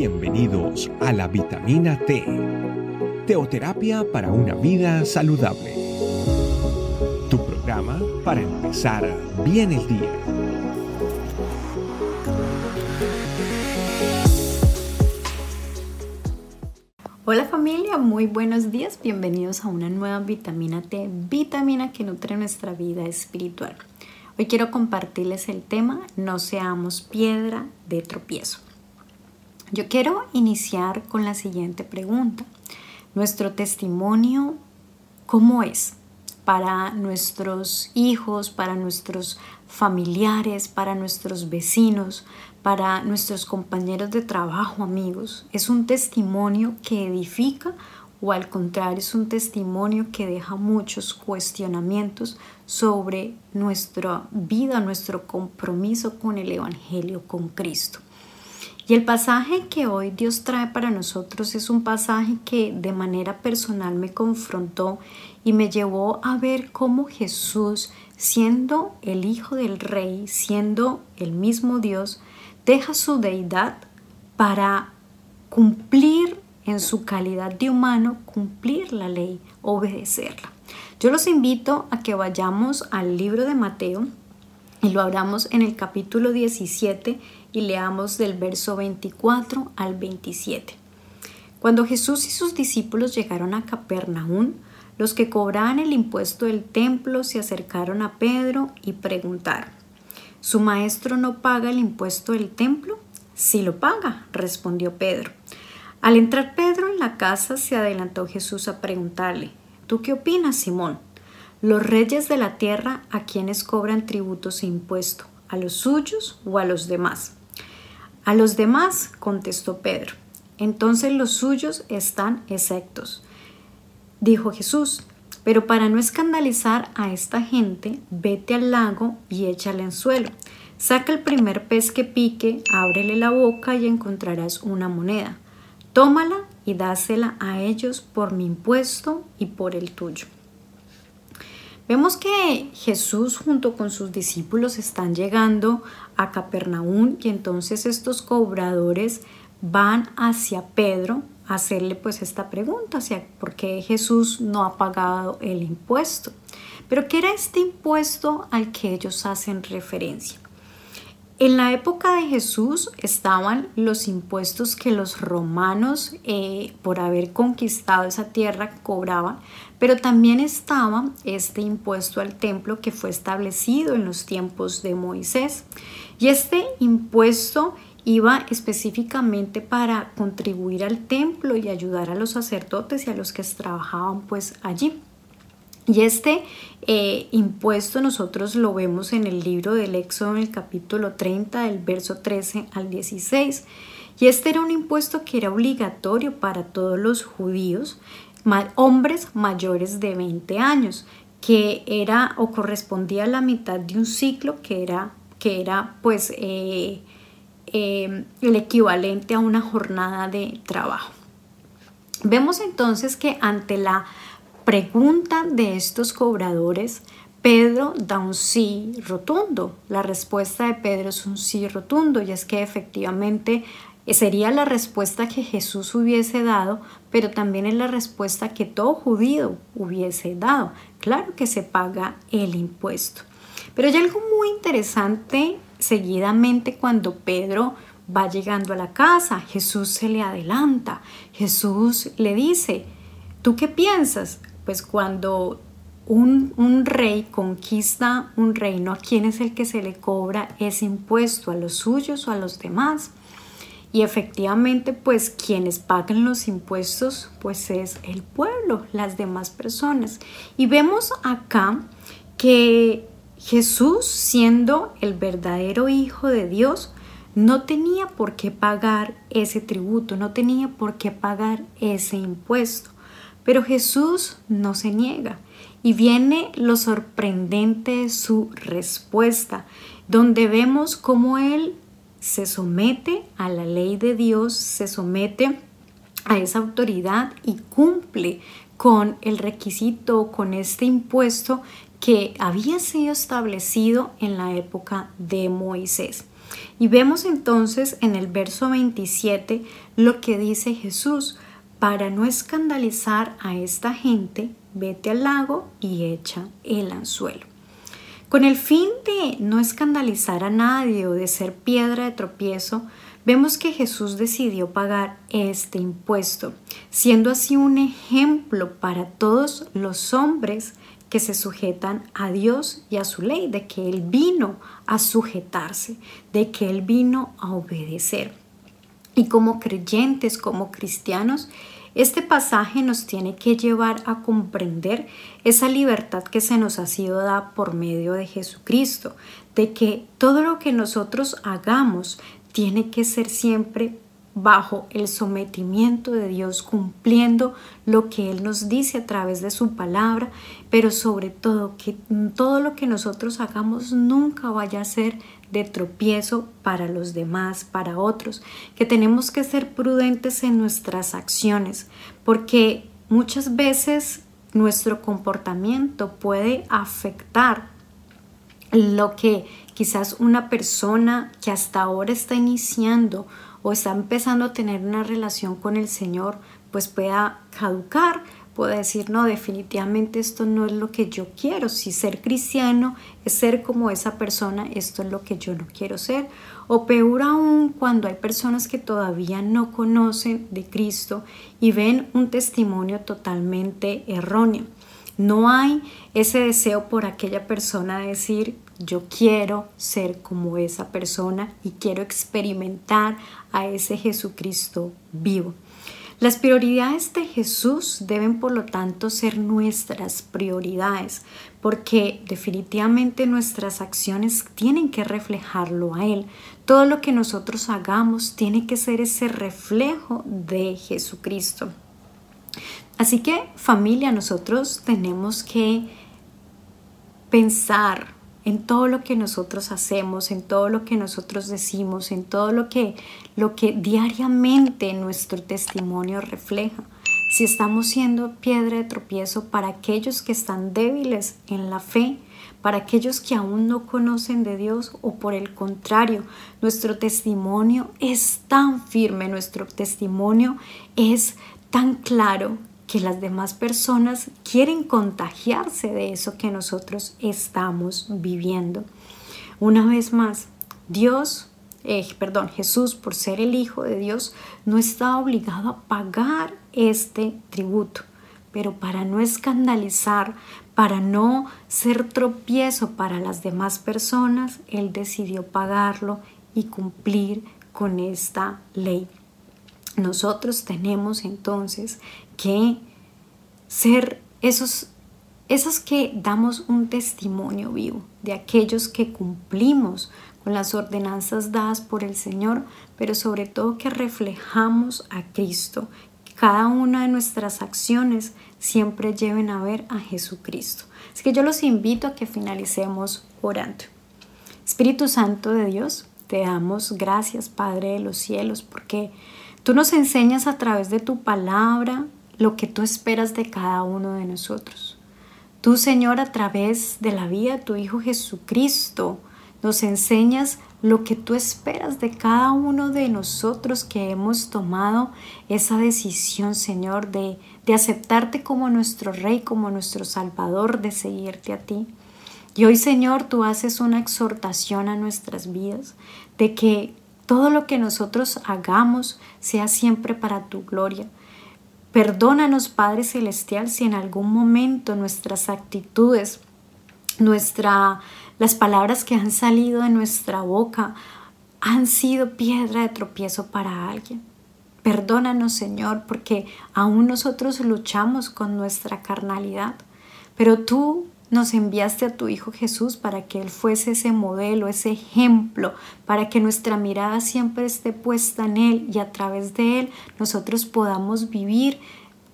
Bienvenidos a la vitamina T, teoterapia para una vida saludable. Tu programa para empezar bien el día. Hola familia, muy buenos días, bienvenidos a una nueva vitamina T, vitamina que nutre nuestra vida espiritual. Hoy quiero compartirles el tema No seamos piedra de tropiezo. Yo quiero iniciar con la siguiente pregunta. Nuestro testimonio, ¿cómo es? Para nuestros hijos, para nuestros familiares, para nuestros vecinos, para nuestros compañeros de trabajo, amigos. ¿Es un testimonio que edifica o al contrario es un testimonio que deja muchos cuestionamientos sobre nuestra vida, nuestro compromiso con el Evangelio, con Cristo? Y el pasaje que hoy Dios trae para nosotros es un pasaje que de manera personal me confrontó y me llevó a ver cómo Jesús, siendo el Hijo del Rey, siendo el mismo Dios, deja su deidad para cumplir en su calidad de humano, cumplir la ley, obedecerla. Yo los invito a que vayamos al libro de Mateo y lo abramos en el capítulo 17 y leamos del verso 24 al 27. Cuando Jesús y sus discípulos llegaron a Capernaum, los que cobraban el impuesto del templo se acercaron a Pedro y preguntaron, ¿Su maestro no paga el impuesto del templo? Sí lo paga, respondió Pedro. Al entrar Pedro en la casa se adelantó Jesús a preguntarle, ¿Tú qué opinas, Simón? Los reyes de la tierra a quienes cobran tributos e impuesto, ¿a los suyos o a los demás? A los demás, contestó Pedro, entonces los suyos están exceptos. Dijo Jesús, pero para no escandalizar a esta gente, vete al lago y échale en suelo. Saca el primer pez que pique, ábrele la boca y encontrarás una moneda. Tómala y dásela a ellos por mi impuesto y por el tuyo. Vemos que Jesús junto con sus discípulos están llegando a Capernaum y entonces estos cobradores van hacia Pedro a hacerle pues esta pregunta, hacia por qué Jesús no ha pagado el impuesto. Pero ¿qué era este impuesto al que ellos hacen referencia? En la época de Jesús estaban los impuestos que los romanos, eh, por haber conquistado esa tierra, cobraban, pero también estaba este impuesto al templo que fue establecido en los tiempos de Moisés. Y este impuesto iba específicamente para contribuir al templo y ayudar a los sacerdotes y a los que trabajaban pues allí. Y este eh, impuesto nosotros lo vemos en el libro del Éxodo en el capítulo 30 del verso 13 al 16. Y este era un impuesto que era obligatorio para todos los judíos, hombres mayores de 20 años, que era o correspondía a la mitad de un ciclo que era, que era pues eh, eh, el equivalente a una jornada de trabajo. Vemos entonces que ante la pregunta de estos cobradores, Pedro da un sí rotundo. La respuesta de Pedro es un sí rotundo y es que efectivamente sería la respuesta que Jesús hubiese dado, pero también es la respuesta que todo judío hubiese dado. Claro que se paga el impuesto. Pero hay algo muy interesante seguidamente cuando Pedro va llegando a la casa, Jesús se le adelanta, Jesús le dice, ¿tú qué piensas? Pues cuando un, rey conquista un reino, ¿a quién es el que se le cobra ese impuesto? ¿A los suyos o a los demás? Y efectivamente, pues quienes pagan los impuestos, pues es el pueblo, las demás personas. Y vemos acá que Jesús, siendo el verdadero Hijo de Dios, no tenía por qué pagar ese tributo, no tenía por qué pagar ese impuesto. Pero Jesús no se niega y viene lo sorprendente de su respuesta, donde vemos cómo Él se somete a la ley de Dios, se somete a esa autoridad y cumple con el requisito, con este impuesto que había sido establecido en la época de Moisés. Y vemos entonces en el verso 27 lo que dice Jesús, para no escandalizar a esta gente, vete al lago y echa el anzuelo. Con el fin de no escandalizar a nadie o de ser piedra de tropiezo, vemos que Jesús decidió pagar este impuesto, siendo así un ejemplo para todos los hombres que se sujetan a Dios y a su ley, de que Él vino a sujetarse, de que Él vino a obedecer. Y como creyentes, como cristianos, este pasaje nos tiene que llevar a comprender esa libertad que se nos ha sido dada por medio de Jesucristo, de que todo lo que nosotros hagamos tiene que ser siempre bajo el sometimiento de Dios, cumpliendo lo que Él nos dice a través de su palabra, pero sobre todo que todo lo que nosotros hagamos nunca vaya a ser de tropiezo para los demás, para otros, que tenemos que ser prudentes en nuestras acciones, porque muchas veces nuestro comportamiento puede afectar lo que quizás una persona que hasta ahora está iniciando o está empezando a tener una relación con el Señor, pues pueda caducar, pueda decir, no, definitivamente esto no es lo que yo quiero. Si ser cristiano es ser como esa persona, esto es lo que yo no quiero ser. O peor aún cuando hay personas que todavía no conocen de Cristo y ven un testimonio totalmente erróneo. No hay ese deseo por aquella persona de decir, yo quiero ser como esa persona y quiero experimentar a ese Jesucristo vivo. Las prioridades de Jesús deben por lo tanto ser nuestras prioridades, porque definitivamente nuestras acciones tienen que reflejarlo a Él. Todo lo que nosotros hagamos tiene que ser ese reflejo de Jesucristo. Así que familia, nosotros tenemos que pensar en todo lo que nosotros hacemos, en todo lo que nosotros decimos, en todo lo que, lo que diariamente nuestro testimonio refleja. Si estamos siendo piedra de tropiezo para aquellos que están débiles en la fe, para aquellos que aún no conocen de Dios o por el contrario, nuestro testimonio es tan firme, nuestro testimonio es tan claro que las demás personas quieren contagiarse de eso que nosotros estamos viviendo. Una vez más, Dios, eh, perdón, Jesús, por ser el Hijo de Dios, no está obligado a pagar este tributo, pero para no escandalizar, para no ser tropiezo para las demás personas, Él decidió pagarlo y cumplir con esta ley. Nosotros tenemos entonces que ser esos, esos que damos un testimonio vivo de aquellos que cumplimos con las ordenanzas dadas por el Señor, pero sobre todo que reflejamos a Cristo, cada una de nuestras acciones siempre lleven a ver a Jesucristo. Así que yo los invito a que finalicemos orando. Espíritu Santo de Dios, te damos gracias, Padre de los cielos, porque tú nos enseñas a través de tu palabra, lo que tú esperas de cada uno de nosotros. Tú, Señor, a través de la vida de tu Hijo Jesucristo, nos enseñas lo que tú esperas de cada uno de nosotros que hemos tomado esa decisión, Señor, de, de aceptarte como nuestro Rey, como nuestro Salvador, de seguirte a ti. Y hoy, Señor, tú haces una exhortación a nuestras vidas de que todo lo que nosotros hagamos sea siempre para tu gloria, Perdónanos, Padre Celestial, si en algún momento nuestras actitudes, nuestra, las palabras que han salido de nuestra boca han sido piedra de tropiezo para alguien. Perdónanos, Señor, porque aún nosotros luchamos con nuestra carnalidad, pero tú nos enviaste a tu Hijo Jesús para que Él fuese ese modelo, ese ejemplo, para que nuestra mirada siempre esté puesta en Él y a través de Él nosotros podamos vivir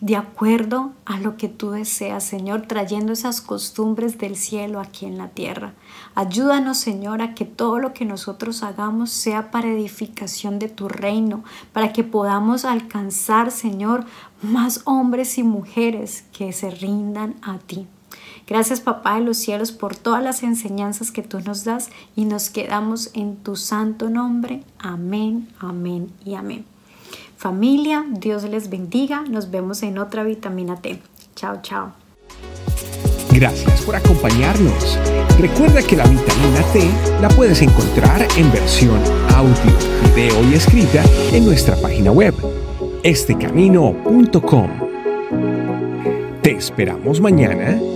de acuerdo a lo que tú deseas, Señor, trayendo esas costumbres del cielo aquí en la tierra. Ayúdanos, Señor, a que todo lo que nosotros hagamos sea para edificación de tu reino, para que podamos alcanzar, Señor, más hombres y mujeres que se rindan a ti. Gracias papá de los cielos por todas las enseñanzas que tú nos das y nos quedamos en tu santo nombre. Amén, amén y amén. Familia, Dios les bendiga. Nos vemos en otra vitamina T. Chao, chao. Gracias por acompañarnos. Recuerda que la vitamina T la puedes encontrar en versión audio, video y escrita en nuestra página web, estecamino.com. Te esperamos mañana